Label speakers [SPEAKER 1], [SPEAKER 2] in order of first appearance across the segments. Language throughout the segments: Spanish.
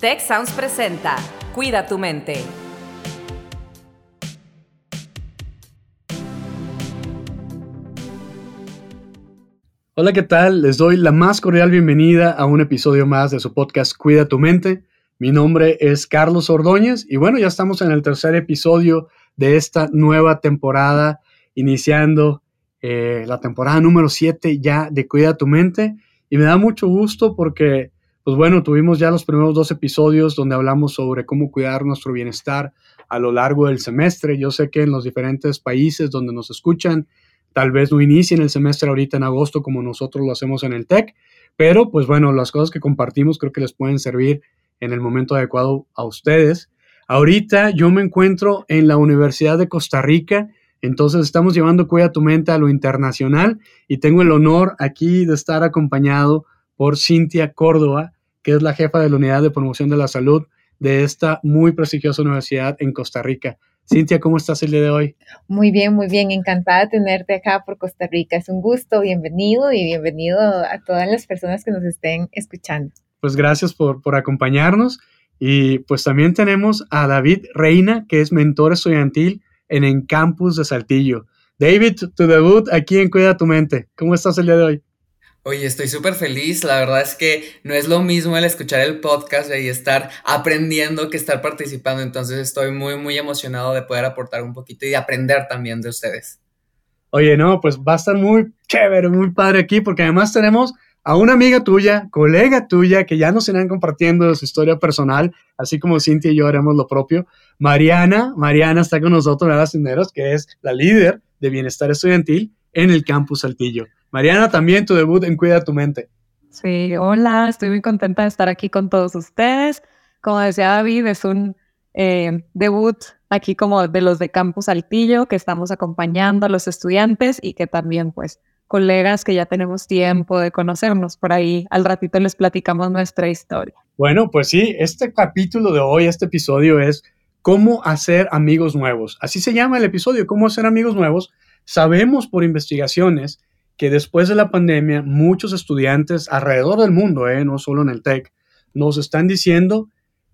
[SPEAKER 1] Tech Sounds presenta Cuida tu mente.
[SPEAKER 2] Hola, ¿qué tal? Les doy la más cordial bienvenida a un episodio más de su podcast Cuida tu mente. Mi nombre es Carlos Ordóñez y bueno, ya estamos en el tercer episodio de esta nueva temporada, iniciando eh, la temporada número 7 ya de Cuida tu mente. Y me da mucho gusto porque pues bueno, tuvimos ya los primeros dos episodios donde hablamos sobre cómo cuidar nuestro bienestar a lo largo del semestre. Yo sé que en los diferentes países donde nos escuchan, tal vez no inicien el semestre ahorita en agosto como nosotros lo hacemos en el TEC, pero pues bueno, las cosas que compartimos creo que les pueden servir en el momento adecuado a ustedes. Ahorita yo me encuentro en la Universidad de Costa Rica, entonces estamos llevando Cuida tu mente a lo internacional y tengo el honor aquí de estar acompañado por Cintia Córdoba, que es la jefa de la Unidad de Promoción de la Salud de esta muy prestigiosa universidad en Costa Rica. Cintia, ¿cómo estás el día de hoy?
[SPEAKER 3] Muy bien, muy bien. Encantada de tenerte acá por Costa Rica. Es un gusto, bienvenido y bienvenido a todas las personas que nos estén escuchando.
[SPEAKER 2] Pues gracias por, por acompañarnos. Y pues también tenemos a David Reina, que es mentor estudiantil en el campus de Saltillo. David, tu debut aquí en Cuida tu Mente. ¿Cómo estás el día de hoy?
[SPEAKER 4] Oye, estoy súper feliz. La verdad es que no es lo mismo el escuchar el podcast y estar aprendiendo que estar participando. Entonces estoy muy, muy emocionado de poder aportar un poquito y de aprender también de ustedes.
[SPEAKER 2] Oye, no, pues va a estar muy chévere, muy padre aquí, porque además tenemos a una amiga tuya, colega tuya, que ya nos irán compartiendo su historia personal, así como Cintia y yo haremos lo propio. Mariana, Mariana está con nosotros, Nada Cinderos, que es la líder de bienestar estudiantil en el campus Saltillo. Mariana, también tu debut en Cuida tu Mente.
[SPEAKER 5] Sí, hola, estoy muy contenta de estar aquí con todos ustedes. Como decía David, es un eh, debut aquí como de los de Campus Saltillo, que estamos acompañando a los estudiantes y que también pues colegas que ya tenemos tiempo de conocernos. Por ahí al ratito les platicamos nuestra historia.
[SPEAKER 2] Bueno, pues sí, este capítulo de hoy, este episodio es cómo hacer amigos nuevos. Así se llama el episodio, cómo hacer amigos nuevos. Sabemos por investigaciones que después de la pandemia muchos estudiantes alrededor del mundo, eh, no solo en el TEC, nos están diciendo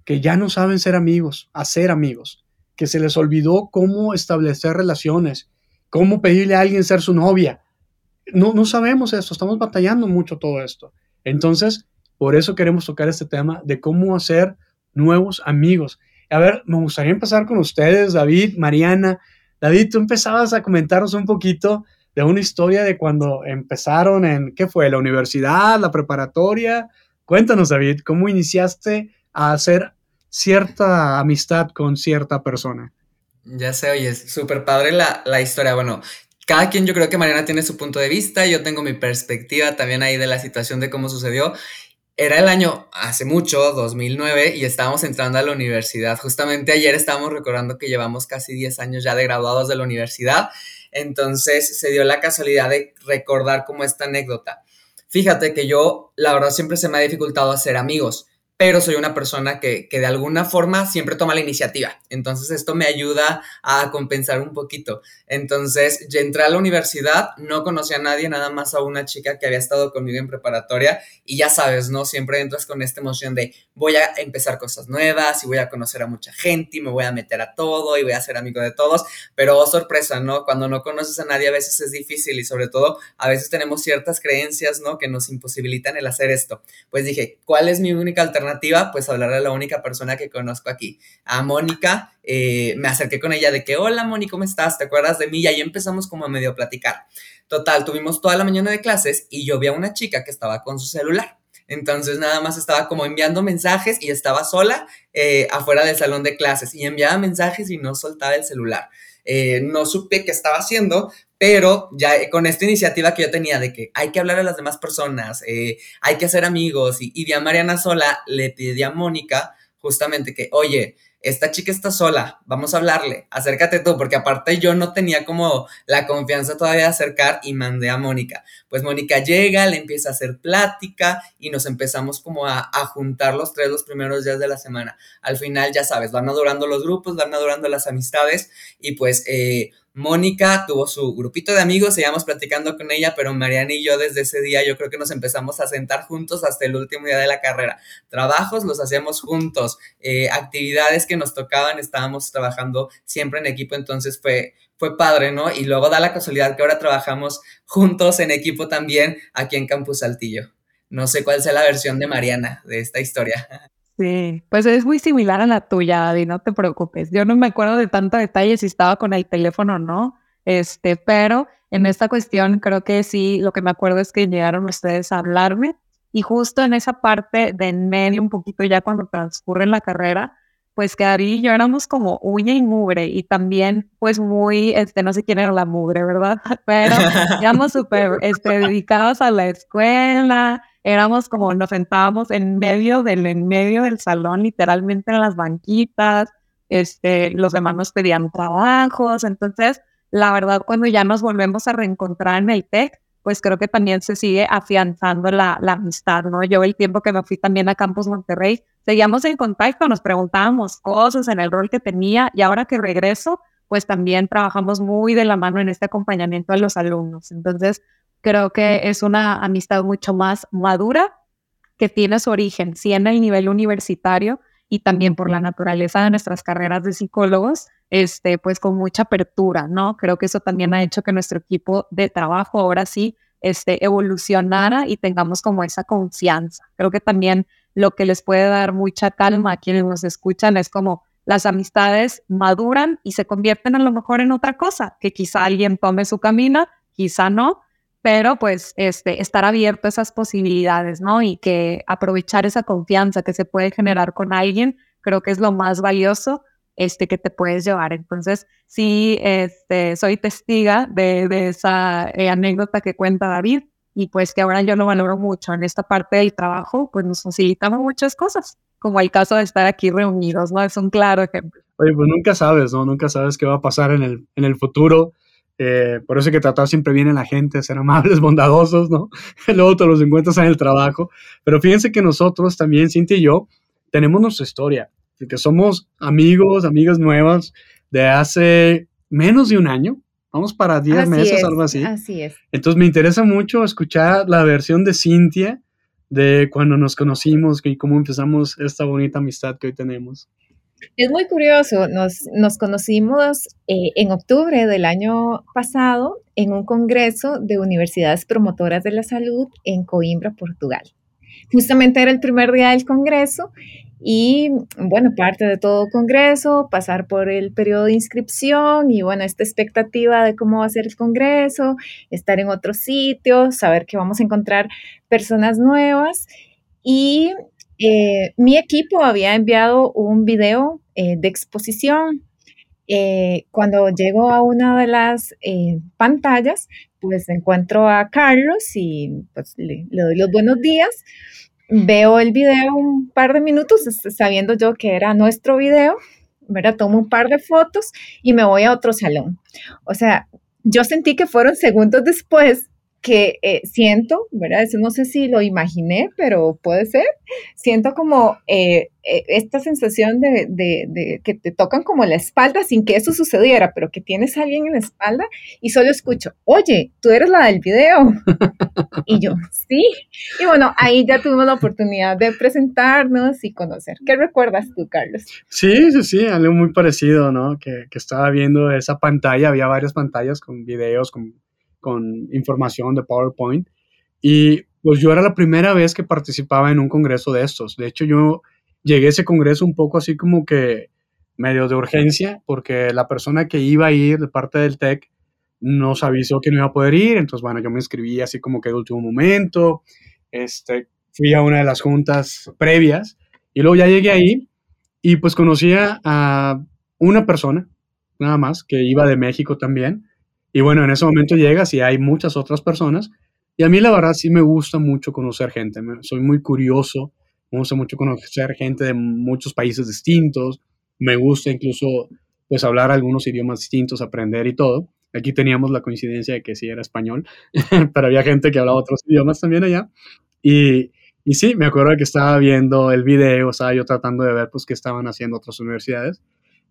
[SPEAKER 2] que ya no saben ser amigos, hacer amigos, que se les olvidó cómo establecer relaciones, cómo pedirle a alguien ser su novia. No, no sabemos esto, estamos batallando mucho todo esto. Entonces, por eso queremos tocar este tema de cómo hacer nuevos amigos. A ver, me gustaría empezar con ustedes, David, Mariana. David, tú empezabas a comentarnos un poquito de una historia de cuando empezaron en, ¿qué fue? ¿La universidad, la preparatoria? Cuéntanos, David, ¿cómo iniciaste a hacer cierta amistad con cierta persona?
[SPEAKER 4] Ya sé, oye, es súper padre la, la historia. Bueno, cada quien yo creo que Mariana tiene su punto de vista, yo tengo mi perspectiva también ahí de la situación de cómo sucedió. Era el año hace mucho, 2009, y estábamos entrando a la universidad. Justamente ayer estábamos recordando que llevamos casi 10 años ya de graduados de la universidad entonces se dio la casualidad de recordar como esta anécdota. Fíjate que yo, la verdad, siempre se me ha dificultado hacer amigos pero soy una persona que, de alguna forma siempre toma la iniciativa. Entonces esto me ayuda a compensar un poquito. Entonces yo entré a la universidad, no conocía a nadie, nada más a una chica que había estado conmigo en preparatoria y ya sabes, ¿no? Siempre entras con esta emoción de voy a empezar cosas nuevas y voy a conocer a mucha gente y me voy a meter a todo y voy a ser amigo de todos, pero oh, sorpresa, ¿no? Cuando no conoces a nadie a veces es difícil y sobre todo a veces tenemos ciertas creencias, ¿no? Que nos imposibilitan el hacer esto. Pues dije, ¿cuál es mi única alternativa? Alternativa, pues hablar a la única persona que conozco aquí, a Mónica. Eh, me acerqué con ella de que, hola Mónica, ¿cómo estás? ¿Te acuerdas de mí? Y ahí empezamos como a medio platicar. Total, tuvimos toda la mañana de clases y yo vi a una chica que estaba con su celular. Entonces nada más estaba como enviando mensajes y estaba sola eh, afuera del salón de clases y enviaba mensajes y no soltaba el celular. Eh, no supe qué estaba haciendo, pero ya con esta iniciativa que yo tenía de que hay que hablar a las demás personas, eh, hay que hacer amigos, y, y a Mariana sola, le pedí a Mónica justamente que, oye, esta chica está sola, vamos a hablarle, acércate tú, porque aparte yo no tenía como la confianza todavía de acercar y mandé a Mónica. Pues Mónica llega, le empieza a hacer plática y nos empezamos como a, juntar los tres los primeros días de la semana. Al final, ya sabes, van madurando los grupos, van madurando las amistades y pues... Eh, Mónica tuvo su grupito de amigos, seguíamos platicando con ella, pero Mariana y yo desde ese día yo creo que nos empezamos a sentar juntos hasta el último día de la carrera. Trabajos los hacíamos juntos, eh, actividades que nos tocaban, estábamos trabajando siempre en equipo, entonces fue, fue padre, ¿no? Y luego da la casualidad que ahora trabajamos juntos en equipo también aquí en Campus Saltillo. No sé cuál sea la versión de Mariana de esta historia.
[SPEAKER 5] Sí, pues es muy similar a la tuya, Adi, no te preocupes. Yo no me acuerdo de tanto detalle si estaba con el teléfono o no, este, pero en esta cuestión creo que sí, lo que me acuerdo es que llegaron ustedes a hablarme y justo en esa parte de en medio, un poquito ya cuando transcurre la carrera, pues que Ari y yo éramos como uña y mugre y también pues muy, este, no sé quién era la mugre, ¿verdad? Pero éramos súper este, dedicados a la escuela, éramos como nos sentábamos en medio del, en medio del salón, literalmente en las banquitas, este, los demás nos pedían trabajos, entonces, la verdad, cuando ya nos volvemos a reencontrar en el TEC, pues creo que también se sigue afianzando la, la amistad, ¿no? Yo el tiempo que me fui también a Campus Monterrey, seguíamos en contacto, nos preguntábamos cosas en el rol que tenía y ahora que regreso, pues también trabajamos muy de la mano en este acompañamiento a los alumnos. Entonces, Creo que es una amistad mucho más madura que tiene su origen, sí en el nivel universitario y también por la naturaleza de nuestras carreras de psicólogos, este, pues con mucha apertura, ¿no? Creo que eso también ha hecho que nuestro equipo de trabajo ahora sí este, evolucionara y tengamos como esa confianza. Creo que también lo que les puede dar mucha calma a quienes nos escuchan es como las amistades maduran y se convierten a lo mejor en otra cosa, que quizá alguien tome su camino, quizá no, pero pues este, estar abierto a esas posibilidades, ¿no? Y que aprovechar esa confianza que se puede generar con alguien, creo que es lo más valioso este, que te puedes llevar. Entonces, sí, este, soy testiga de, esa eh, anécdota que cuenta David y pues que ahora yo lo valoro mucho en esta parte del trabajo, pues nos facilitamos muchas cosas, como el caso de estar aquí reunidos, ¿no? Es un claro ejemplo.
[SPEAKER 2] Oye, pues nunca sabes, ¿no? Nunca sabes qué va a pasar en el futuro eh, por eso hay que tratar siempre bien a la gente, ser amables, bondadosos, ¿no? Luego te los encuentras en el trabajo. Pero fíjense que nosotros también, Cintia y yo, tenemos nuestra historia, porque somos amigos, amigas nuevas de hace menos de un año. Vamos para 10 meses, algo así.
[SPEAKER 3] Así es.
[SPEAKER 2] Entonces me interesa mucho escuchar la versión de Cintia de cuando nos conocimos y cómo empezamos esta bonita amistad que hoy tenemos.
[SPEAKER 3] Es muy curioso, nos, conocimos eh, en octubre del año pasado en un congreso de universidades promotoras de la salud en Coimbra, Portugal. Justamente era el primer día del congreso y bueno, parte de todo congreso, pasar por el periodo de inscripción y bueno, esta expectativa de cómo va a ser el congreso, estar en otro sitio, saber que vamos a encontrar personas nuevas y eh, mi equipo había enviado un video eh, de exposición. Eh, cuando llego a una de las pantallas, pues encuentro a Carlos y pues, le, doy los buenos días. Veo el video un par de minutos, sabiendo yo que era nuestro video, ¿verdad? Tomo un par de fotos y me voy a otro salón. O sea, yo sentí que fueron segundos después que eh, siento, ¿verdad? Eso no sé si lo imaginé, pero puede ser. Siento como eh, eh, esta sensación de, de, que te tocan como la espalda sin que eso sucediera, pero que tienes a alguien en la espalda y solo escucho, oye, tú eres la del video. y yo, sí. Y bueno, ahí ya tuvimos la oportunidad de presentarnos y conocer. ¿Qué recuerdas tú, Carlos?
[SPEAKER 2] Sí, sí, sí, algo muy parecido, ¿no? Que, que estaba viendo esa pantalla, había varias pantallas con videos, con con información de PowerPoint. Y pues yo era la primera vez que participaba en un congreso de estos. De hecho, yo llegué a ese congreso un poco así como que medio de urgencia, porque la persona que iba a ir de parte del TEC nos avisó que no iba a poder ir. Entonces, bueno, yo me inscribí así como que de último momento. Este, fui a una de las juntas previas y luego ya llegué ahí y pues conocía a una persona, nada más, que iba de México también. Y bueno, en ese momento llegas y hay muchas otras personas. Y a mí la verdad sí me gusta mucho conocer gente. Soy muy curioso. Me gusta mucho conocer gente de muchos países distintos. Me gusta incluso pues hablar algunos idiomas distintos, aprender y todo. Aquí teníamos la coincidencia de que sí era español, pero había gente que hablaba otros idiomas también allá. Y, y sí, me acuerdo que estaba viendo el video, estaba yo tratando de ver pues qué estaban haciendo otras universidades.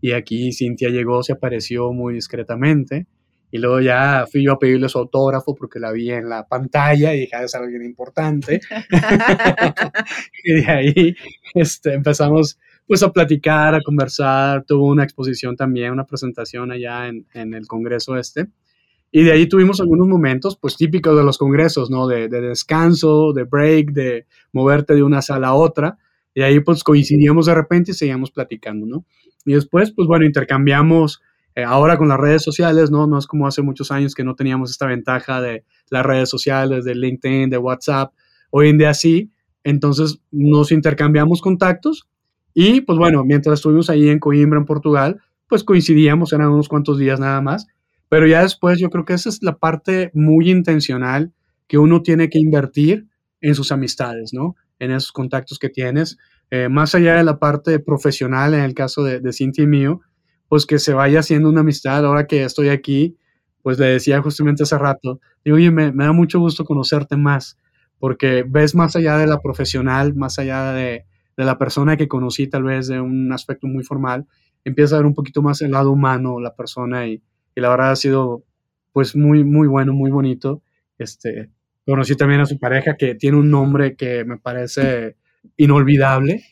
[SPEAKER 2] y aquí Cintia llegó, se apareció muy discretamente. Y luego ya fui yo a pedirle su autógrafo porque la vi en la pantalla y dije, ah, es alguien importante. y de ahí este, empezamos pues a platicar, a conversar. Tuvo una exposición también, una presentación allá en, en el Congreso este. Y de ahí tuvimos algunos momentos, pues típicos de los congresos, ¿no? De, de, descanso, de break, de moverte de una sala a otra. Y ahí pues coincidíamos de repente y seguíamos platicando, ¿no? Y después, pues bueno, intercambiamos eh, ahora con las redes sociales, ¿no? No es como hace muchos años que no teníamos esta ventaja de las redes sociales, de LinkedIn, de WhatsApp. Hoy en día sí. Entonces nos intercambiamos contactos y pues bueno, mientras estuvimos ahí en Coimbra, en Portugal, pues coincidíamos, eran unos cuantos días nada más. Pero ya después yo creo que esa es la parte muy intencional que uno tiene que invertir en sus amistades, ¿no? En esos contactos que tienes. Eh, más allá de la parte profesional, en el caso de, de Cintia y mío, pues que se vaya haciendo una amistad. Ahora que estoy aquí, pues le decía justamente hace rato, digo, oye, me, da mucho gusto conocerte más, porque ves más allá de la profesional, más allá de, de, la persona que conocí tal vez de un aspecto muy formal, empieza a ver un poquito más el lado humano, la persona, y, y la verdad ha sido pues muy, muy bueno, muy bonito. Este, conocí también a su pareja que tiene un nombre que me parece inolvidable,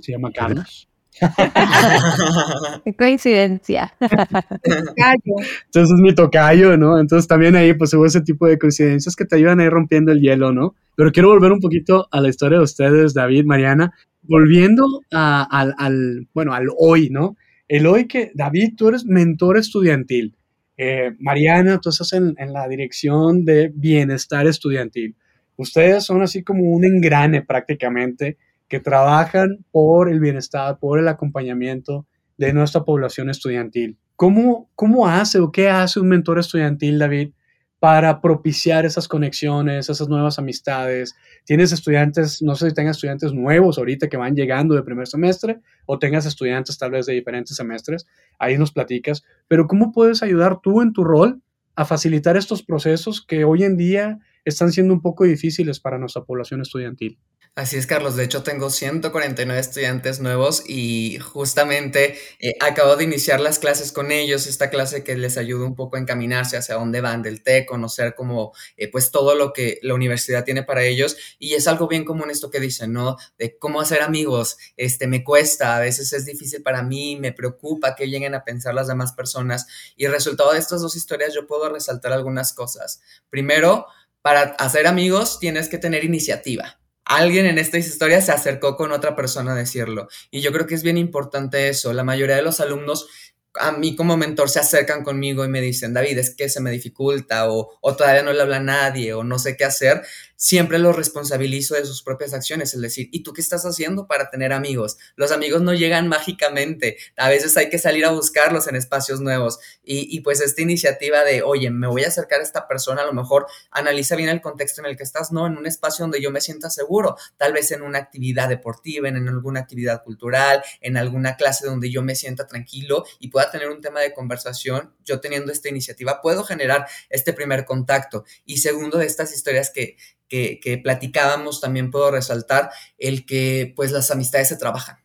[SPEAKER 2] se llama Carlos.
[SPEAKER 5] Qué coincidencia.
[SPEAKER 2] Entonces es mi tocayo, ¿no? Entonces también ahí pues hubo ese tipo de coincidencias que te ayudan a ir rompiendo el hielo, ¿no? Pero quiero volver un poquito a la historia de ustedes, David, Mariana, volviendo al, bueno, al hoy, ¿no? El hoy que, David, tú eres mentor estudiantil. Eh, Mariana, tú estás en, en la dirección de bienestar estudiantil. Ustedes son así como un engrane prácticamente que trabajan por el bienestar, por el acompañamiento de nuestra población estudiantil. ¿Cómo, cómo hace o qué hace un mentor estudiantil, David, para propiciar esas conexiones, esas nuevas amistades? ¿Tienes estudiantes, no sé si tengas estudiantes nuevos ahorita que van llegando de primer semestre o tengas estudiantes tal vez de diferentes semestres? Ahí nos platicas. Pero ¿cómo puedes ayudar tú en tu rol a facilitar estos procesos que hoy en día están siendo un poco difíciles para nuestra población estudiantil?
[SPEAKER 4] Así es, Carlos. De hecho, tengo 149 estudiantes nuevos y justamente eh, acabo de iniciar las clases con ellos, esta clase que les ayuda un poco a encaminarse hacia dónde van del TEC, conocer como, eh, pues, todo lo que la universidad tiene para ellos. Y es algo bien común esto que dicen, ¿no? De cómo hacer amigos. Este, me cuesta, a veces es difícil para mí, me preocupa que lleguen a pensar las demás personas. Y resultado de estas dos historias, yo puedo resaltar algunas cosas. Primero, para hacer amigos tienes que tener iniciativa alguien en esta historia se acercó con otra persona a decirlo. Y yo creo que es bien importante eso. La mayoría de los alumnos a mí como mentor se acercan conmigo y me dicen, David, es que se me dificulta o, o, todavía no le habla a nadie o no sé qué hacer, siempre los responsabilizo de sus propias acciones, es decir, ¿y tú qué estás haciendo para tener amigos? Los amigos no llegan mágicamente, a veces hay que salir a buscarlos en espacios nuevos y, y pues esta iniciativa de, oye, me voy a acercar a esta persona, a lo mejor analiza bien el contexto en el que estás, no, en un espacio donde yo me sienta seguro, tal vez en una actividad deportiva, en alguna actividad cultural, en alguna clase donde yo me sienta tranquilo y pueda tener un tema de conversación, yo teniendo esta iniciativa puedo generar este primer contacto. Y segundo de estas historias que, que, platicábamos, también puedo resaltar el que pues las amistades se trabajan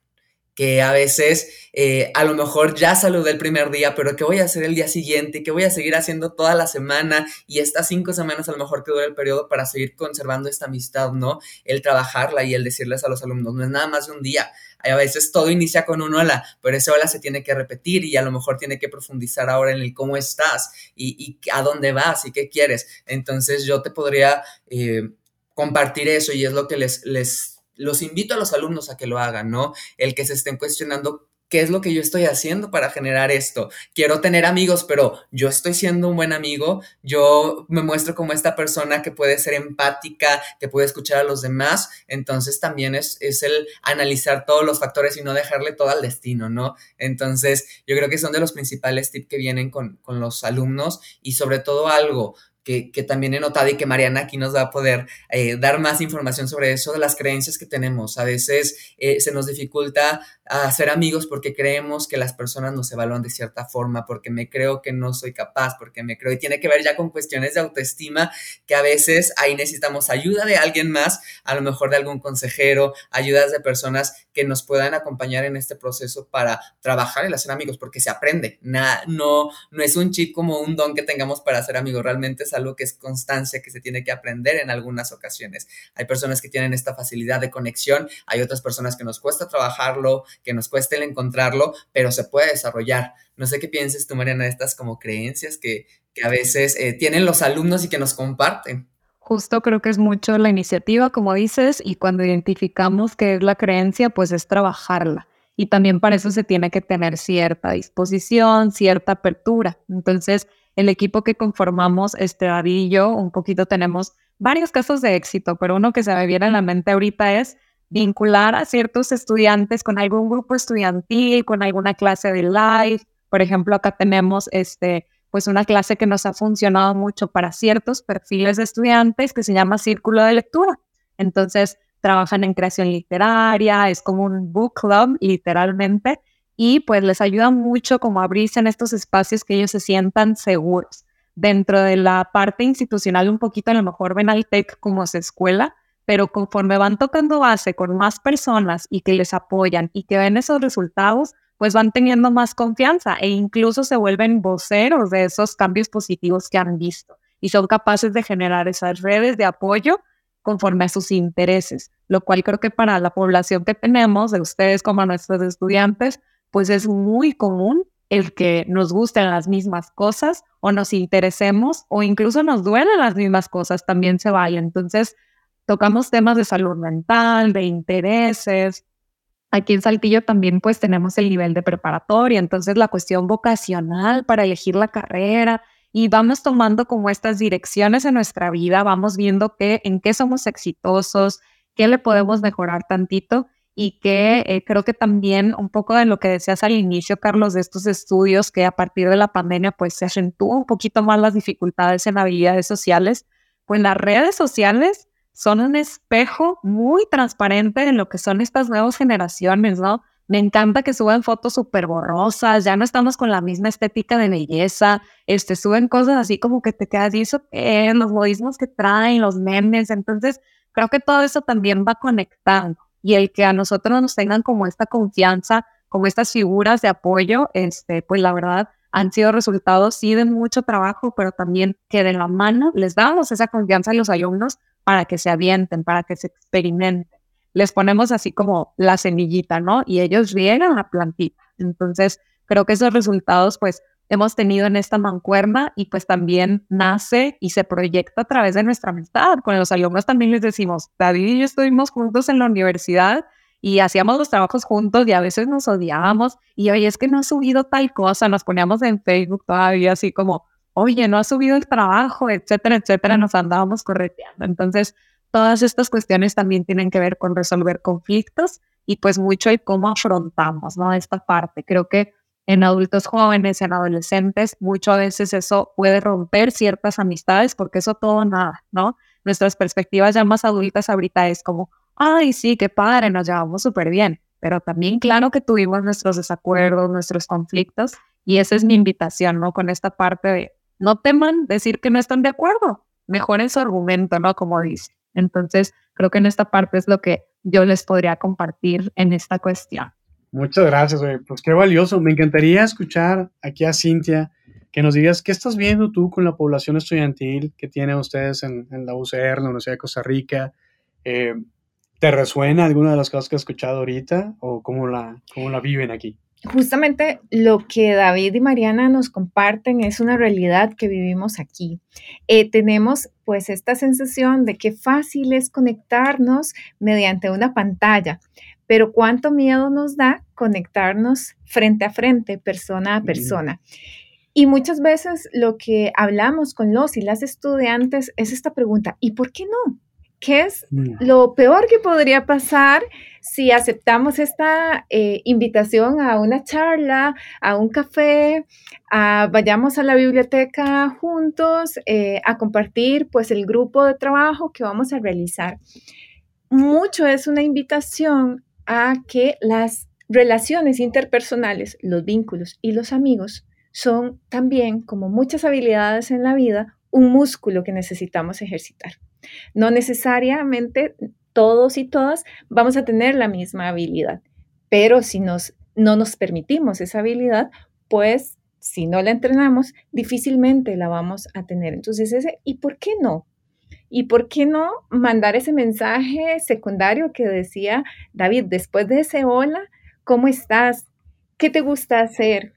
[SPEAKER 4] que a veces eh, a lo mejor ya saludé el primer día, pero ¿qué voy a hacer el día siguiente? ¿Qué voy a seguir haciendo toda la semana? Y estas cinco semanas a lo mejor que dura el periodo para seguir conservando esta amistad, ¿no? El trabajarla y el decirles a los alumnos, no es nada más de un día. A veces todo inicia con un hola, pero ese hola se tiene que repetir y a lo mejor tiene que profundizar ahora en el cómo estás y, a dónde vas y qué quieres. Entonces yo te podría... Eh, compartir eso y es lo que les, les, los invito a los alumnos a que lo hagan, ¿no? El que se estén cuestionando ¿qué es lo que yo estoy haciendo para generar esto? Quiero tener amigos, pero yo estoy siendo un buen amigo, yo me muestro como esta persona que puede ser empática, que puede escuchar a los demás, entonces también es, es el analizar todos los factores y no dejarle todo al destino, ¿no? Entonces yo creo que son de los principales tips que vienen con, con los alumnos y sobre todo algo, que, también he notado y que Mariana aquí nos va a poder eh, dar más información sobre eso, de las creencias que tenemos. A veces eh, se nos dificulta hacer amigos porque creemos que las personas nos evalúan de cierta forma, porque me creo que no soy capaz, porque me creo, y tiene que ver ya con cuestiones de autoestima, que a veces ahí necesitamos ayuda de alguien más, a lo mejor de algún consejero, ayudas de personas que nos puedan acompañar en este proceso para trabajar y hacer amigos, porque se aprende. no, no es un chip como un don que tengamos para hacer amigos, realmente es algo que es constancia, que se tiene que aprender en algunas ocasiones. Hay personas que tienen esta facilidad de conexión, hay otras personas que nos cuesta trabajarlo, que nos cuesta el encontrarlo, pero se puede desarrollar. No sé qué pienses tú, Mariana, de estas como creencias que, a veces eh, tienen los alumnos y que nos comparten.
[SPEAKER 5] Justo creo que es mucho la iniciativa, como dices, y cuando identificamos qué es la creencia, pues es trabajarla. Y también para eso se tiene que tener cierta disposición, cierta apertura. Entonces, el equipo que conformamos, este David un poquito tenemos varios casos de éxito, pero uno que se me viene a la mente ahorita es vincular a ciertos estudiantes con algún grupo estudiantil, con alguna clase de live. Por ejemplo, acá tenemos este pues una clase que nos ha funcionado mucho para ciertos perfiles de estudiantes que se llama Círculo de Lectura. Entonces, trabajan en creación literaria, es como un book club, literalmente, y pues les ayuda mucho como abrirse en estos espacios que ellos se sientan seguros. Dentro de la parte institucional, un poquito a lo mejor ven al TEC como su escuela, pero conforme van tocando base con más personas y que les apoyan y que ven esos resultados, pues van teniendo más confianza e incluso se vuelven voceros de esos cambios positivos que han visto y son capaces de generar esas redes de apoyo conforme a sus intereses, lo cual creo que para la población que tenemos, de ustedes como nuestros estudiantes, pues es muy común el que nos gusten las mismas cosas o nos interesemos o incluso nos duelen las mismas cosas, también se vaya. Entonces, tocamos temas de salud mental, de intereses, Aquí en Saltillo también pues tenemos el nivel de preparatoria, entonces la cuestión vocacional para elegir la carrera y vamos tomando como estas direcciones en nuestra vida, vamos viendo que, en qué somos exitosos, qué le podemos mejorar tantito y que eh, creo que también un poco de lo que decías al inicio, Carlos, de estos estudios que a partir de la pandemia pues se acentúan un poquito más las dificultades en habilidades sociales, pues las redes sociales son un espejo muy transparente en lo que son estas nuevas generaciones, ¿no? Me encanta que suban fotos súper borrosas, ya no estamos con la misma estética de belleza, este, suben cosas así como que te quedas, ¿y eso? Los modismos que traen, los memes, entonces creo que todo eso también va conectando y el que a nosotros nos tengan como esta confianza, como estas figuras de apoyo, este, pues la verdad han sido resultados sí de mucho trabajo, pero también que de la mano les damos esa confianza a los alumnos para que se avienten, para que se experimenten. Les ponemos así como la semillita, ¿no? Y ellos riegan la plantita. Entonces, creo que esos resultados, pues, hemos tenido en esta mancuerna y pues también nace y se proyecta a través de nuestra amistad. Con los alumnos también les decimos, David y yo estuvimos juntos en la universidad y hacíamos los trabajos juntos y a veces nos odiábamos y oye, es que no ha subido tal cosa, nos poníamos en Facebook todavía así como, oye, no ha subido el trabajo, etcétera, etcétera, nos andábamos correteando. Entonces, todas estas cuestiones también tienen que ver con resolver conflictos y pues mucho y cómo afrontamos, ¿no? Esta parte. Creo que en adultos jóvenes, en adolescentes, mucho a veces eso puede romper ciertas amistades porque eso todo nada, ¿no? Nuestras perspectivas ya más adultas ahorita es como, ay, sí, qué padre, nos llevamos súper bien, pero también claro que tuvimos nuestros desacuerdos, nuestros conflictos y esa es mi invitación, ¿no? Con esta parte de no teman decir que no están de acuerdo, mejoren su argumento, ¿no? Como dice. Entonces, creo que en esta parte es lo que yo les podría compartir en esta cuestión.
[SPEAKER 2] Muchas gracias, güey. Pues qué valioso. Me encantaría escuchar aquí a Cintia que nos digas qué estás viendo tú con la población estudiantil que tienen ustedes en, la UCR, la Universidad de Costa Rica. Eh, ¿Te resuena alguna de las cosas que has escuchado ahorita o cómo la, cómo la viven aquí?
[SPEAKER 3] Justamente lo que David y Mariana nos comparten es una realidad que vivimos aquí. Eh, tenemos pues esta sensación de que fácil es conectarnos mediante una pantalla, pero cuánto miedo nos da conectarnos frente a frente, persona a persona. Y muchas veces lo que hablamos con los y las estudiantes es esta pregunta, ¿y por qué no? ¿Qué es mm. lo peor que podría pasar si aceptamos esta eh, invitación a una charla, a un café, a, vayamos a la biblioteca juntos eh, a compartir pues el grupo de trabajo que vamos a realizar? Mucho es una invitación a que las relaciones interpersonales, los vínculos y los amigos son también, como muchas habilidades en la vida, un músculo que necesitamos ejercitar. No necesariamente todos y todas vamos a tener la misma habilidad, pero si nos, no nos permitimos esa habilidad, pues si no la entrenamos, difícilmente la vamos a tener. Entonces, ese, ¿y por qué no? ¿Y por qué no mandar ese mensaje secundario que decía David, después de ese hola, ¿cómo estás? ¿Qué te gusta hacer?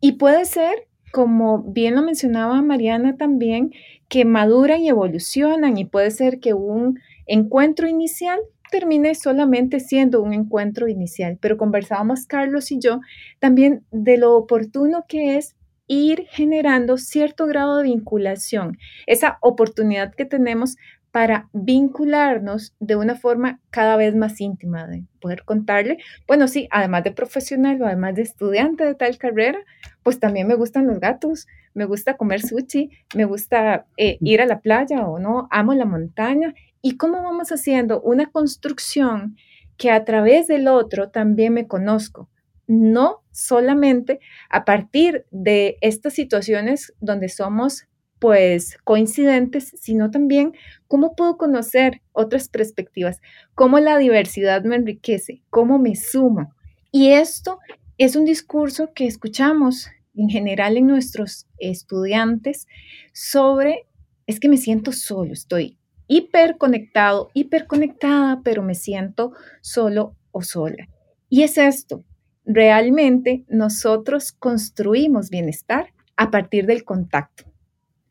[SPEAKER 3] Y puede ser, como bien lo mencionaba Mariana también, que maduran y evolucionan y puede ser que un encuentro inicial termine solamente siendo un encuentro inicial, pero conversábamos Carlos y yo también de lo oportuno que es ir generando cierto grado de vinculación, esa oportunidad que tenemos para vincularnos de una forma cada vez más íntima, de poder contarle, bueno, sí, además de profesional o además de estudiante de tal carrera, pues también me gustan los gatos, me gusta comer sushi, me gusta eh, ir a la playa o no, amo la montaña. ¿Y cómo vamos haciendo una construcción que a través del otro también me conozco? No solamente a partir de estas situaciones donde somos pues coincidentes, sino también cómo puedo conocer otras perspectivas, cómo la diversidad me enriquece, cómo me suma. Y esto es un discurso que escuchamos en general en nuestros estudiantes sobre, es que me siento solo, estoy hiperconectado, hiperconectada, pero me siento solo o sola. Y es esto, realmente nosotros construimos bienestar a partir del contacto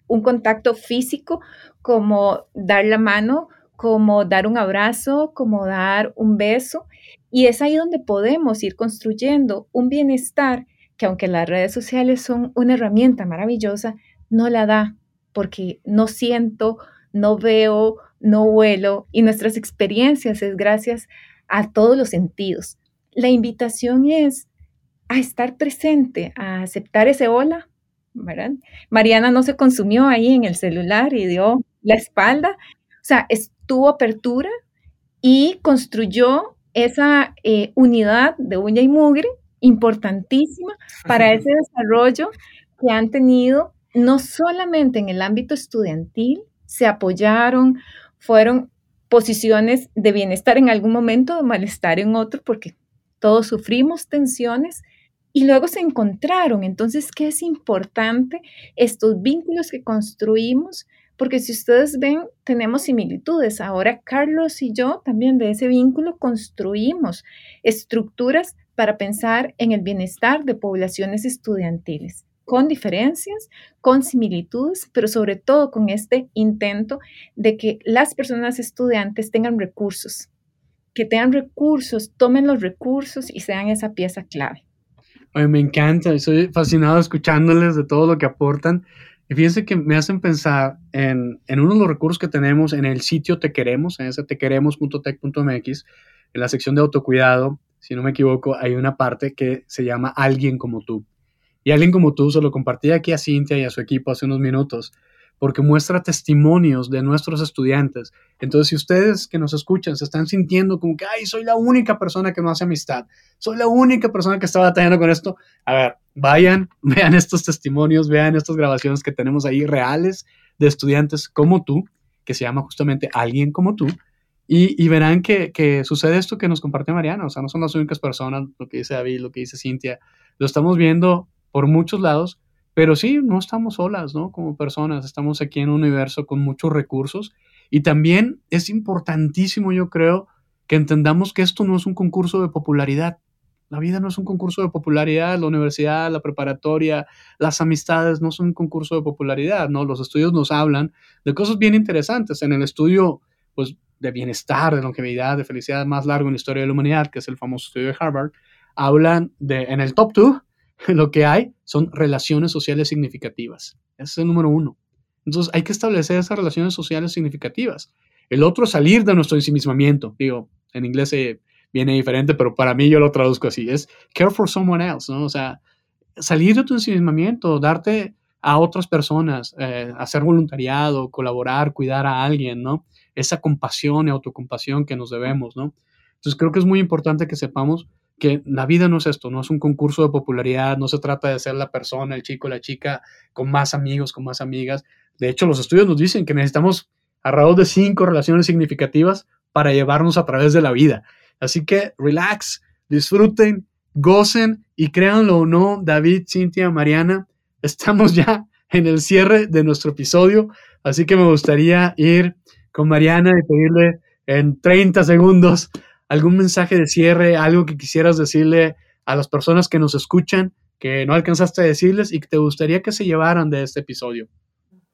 [SPEAKER 3] un contacto físico como dar la mano, como dar un abrazo, como dar un beso. Y es ahí donde podemos ir construyendo un bienestar que aunque las redes sociales son una herramienta maravillosa, no la da porque no siento, no veo, no huelo y nuestras experiencias es gracias a todos los sentidos. La invitación es a estar presente, a aceptar ese hola, Mariana no se consumió ahí en el celular y dio la espalda, o sea, estuvo apertura y construyó esa eh, unidad de uña y mugre importantísima para ese desarrollo que han tenido no solamente en el ámbito estudiantil, se apoyaron, fueron posiciones de bienestar en algún momento, de malestar en otro, porque todos sufrimos tensiones, y luego se encontraron. Entonces, ¿qué es importante? Estos vínculos que construimos, porque si ustedes ven, tenemos similitudes. Ahora Carlos y yo también de ese vínculo construimos estructuras para pensar en el bienestar de poblaciones estudiantiles con diferencias, con similitudes, pero sobre todo con este intento de que las personas estudiantes tengan recursos, que tengan recursos, tomen los recursos y sean esa pieza clave
[SPEAKER 2] me encanta, soy fascinado escuchándoles de todo lo que aportan. Y fíjense que me hacen pensar en, en uno de los recursos que tenemos en el sitio Te Queremos, en ese tequeremos.tech.mx, en la sección de autocuidado, si no me equivoco, hay una parte que se llama Alguien como tú. Y alguien como tú se lo compartí aquí a Cintia y a su equipo hace unos minutos porque muestra testimonios de nuestros estudiantes. Entonces, si ustedes que nos escuchan se están sintiendo como que, ay, soy la única persona que no hace amistad, soy la única persona que está batallando con esto, a ver, vayan, vean estos testimonios, vean estas grabaciones que tenemos ahí reales de estudiantes como tú, que se llama justamente alguien como tú, y, verán que, que, sucede esto que nos comparte Mariana, o sea, no son las únicas personas, lo que dice David, lo que dice Cintia, lo estamos viendo por muchos lados pero sí, no estamos solas, ¿no? Como personas, estamos aquí en un universo con muchos recursos y también es importantísimo, yo creo, que entendamos que esto no es un concurso de popularidad. La vida no es un concurso de popularidad, la universidad, la preparatoria, las amistades no son un concurso de popularidad, ¿no? Los estudios nos hablan de cosas bien interesantes. En el estudio, pues, de bienestar, de longevidad, de felicidad más largo en la historia de la humanidad, que es el famoso estudio de Harvard, hablan de, en el top two, lo que hay son relaciones sociales significativas. Ese es el número uno. Entonces hay que establecer esas relaciones sociales significativas. El otro es salir de nuestro ensimismamiento. Digo, en inglés viene diferente, pero para mí yo lo traduzco así. Es care for someone else, ¿no? O sea, salir de tu ensimismamiento, darte a otras personas, eh, hacer voluntariado, colaborar, cuidar a alguien, ¿no? Esa compasión y autocompasión que nos debemos, ¿no? Entonces creo que es muy importante que sepamos que la vida no es esto, no es un concurso de popularidad, no se trata de ser la persona, el chico, la chica con más amigos, con más amigas. De hecho, los estudios nos dicen que necesitamos alrededor de cinco relaciones significativas para llevarnos a través de la vida. Así que relax, disfruten, gocen y créanlo o no, David, Cintia, Mariana, estamos ya en el cierre de nuestro episodio, así que me gustaría ir con Mariana y pedirle en 30 segundos algún mensaje de cierre, algo que quisieras decirle a las personas que nos escuchan, que no alcanzaste a decirles y que te gustaría que se llevaran de este episodio.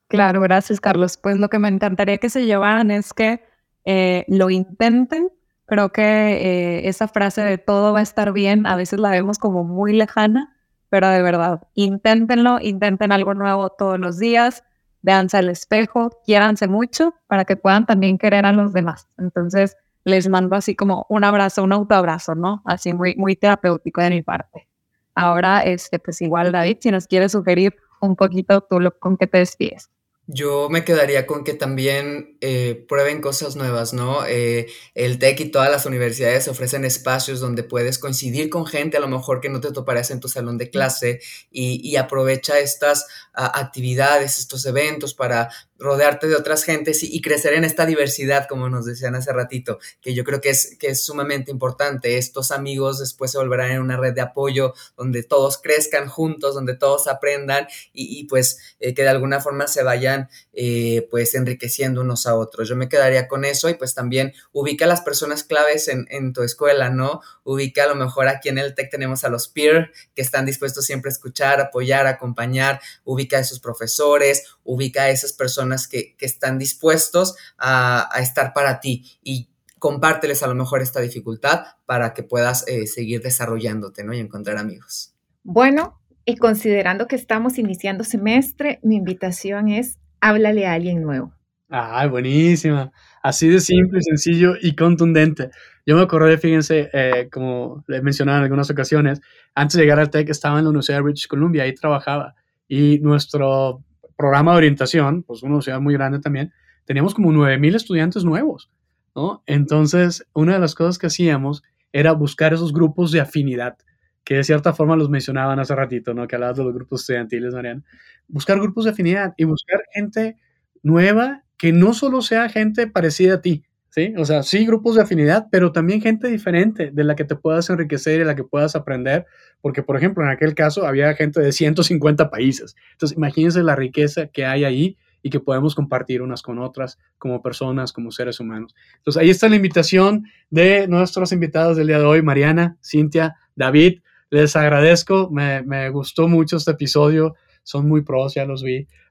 [SPEAKER 5] Claro, gracias Carlos. Pues lo que me encantaría que se llevaran es que eh, lo intenten. Creo que eh, esa frase de todo va a estar bien, a veces la vemos como muy lejana, pero de verdad, inténtenlo, intenten algo nuevo todos los días, véanse al espejo, quiéranse mucho para que puedan también querer a los demás. Entonces, les mando así como un abrazo, un autoabrazo, ¿no? Así muy, muy terapéutico de mi parte. Ahora, este, pues igual, David, si nos quieres sugerir un poquito tú lo, con qué te despides.
[SPEAKER 4] Yo me quedaría con que también eh, prueben cosas nuevas, ¿no? Eh, el TEC y todas las universidades ofrecen espacios donde puedes coincidir con gente a lo mejor que no te toparías en tu salón de clase y, aprovecha estas ah, actividades, estos eventos para rodearte de otras gentes y, crecer en esta diversidad, como nos decían hace ratito, que yo creo que es, que es sumamente importante. Estos amigos después se volverán en una red de apoyo donde todos crezcan juntos, donde todos aprendan y, pues eh, que de alguna forma se vayan eh, pues enriqueciendo unos a otros. Yo me quedaría con eso y pues también ubica a las personas claves en, tu escuela, ¿no? Ubica a lo mejor aquí en el TEC tenemos a los peer que están dispuestos siempre a escuchar, apoyar, acompañar, ubica a esos profesores, ubica a esas personas que, están dispuestos a, estar para ti y compárteles a lo mejor esta dificultad para que puedas eh, seguir desarrollándote ¿no? y encontrar amigos.
[SPEAKER 3] Bueno, y considerando que estamos iniciando semestre, mi invitación es háblale a alguien nuevo.
[SPEAKER 2] Ah, buenísima. Así de simple, sencillo y contundente. Yo me acordé, fíjense, eh, como le mencionaba en algunas ocasiones, antes de llegar al TEC estaba en la Universidad de British Columbia, ahí trabajaba. Y nuestro programa de orientación, pues una universidad muy grande también, teníamos como 9.000 estudiantes nuevos, ¿no? Entonces, una de las cosas que hacíamos era buscar esos grupos de afinidad, que de cierta forma los mencionaban hace ratito, ¿no? Que hablabas de los grupos estudiantiles, Mariana. Buscar grupos de afinidad y buscar gente nueva que no solo sea gente parecida a ti, ¿sí? O sea, sí grupos de afinidad, pero también gente diferente de la que te puedas enriquecer y de la que puedas aprender, porque por ejemplo, en aquel caso había gente de 150 países. Entonces, imagínense la riqueza que hay ahí y que podemos compartir unas con otras como personas, como seres humanos. Entonces, ahí está la invitación de nuestros invitados del día de hoy, Mariana, Cintia, David. Les agradezco, me, me gustó mucho este episodio, son muy pros, ya los vi.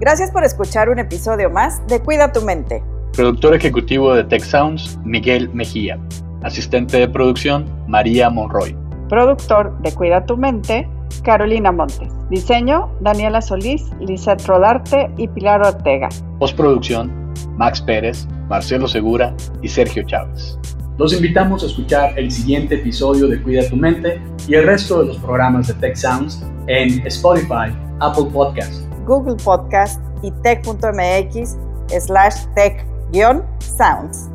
[SPEAKER 6] Gracias por escuchar un episodio más de Cuida tu mente.
[SPEAKER 2] Productor ejecutivo de Tech Sounds, Miguel Mejía. Asistente de producción, María Monroy.
[SPEAKER 6] Productor de Cuida tu mente, Carolina Montes. Diseño, Daniela Solís, Lizeth Rodarte y Pilar Ortega.
[SPEAKER 2] Postproducción, Max Pérez, Marcelo Segura y Sergio Chávez. Los invitamos a escuchar el siguiente episodio de Cuida tu mente y el resto de los programas de Tech Sounds en Spotify, Apple Podcasts
[SPEAKER 6] Google Podcast y tech.mx slash tech-sounds.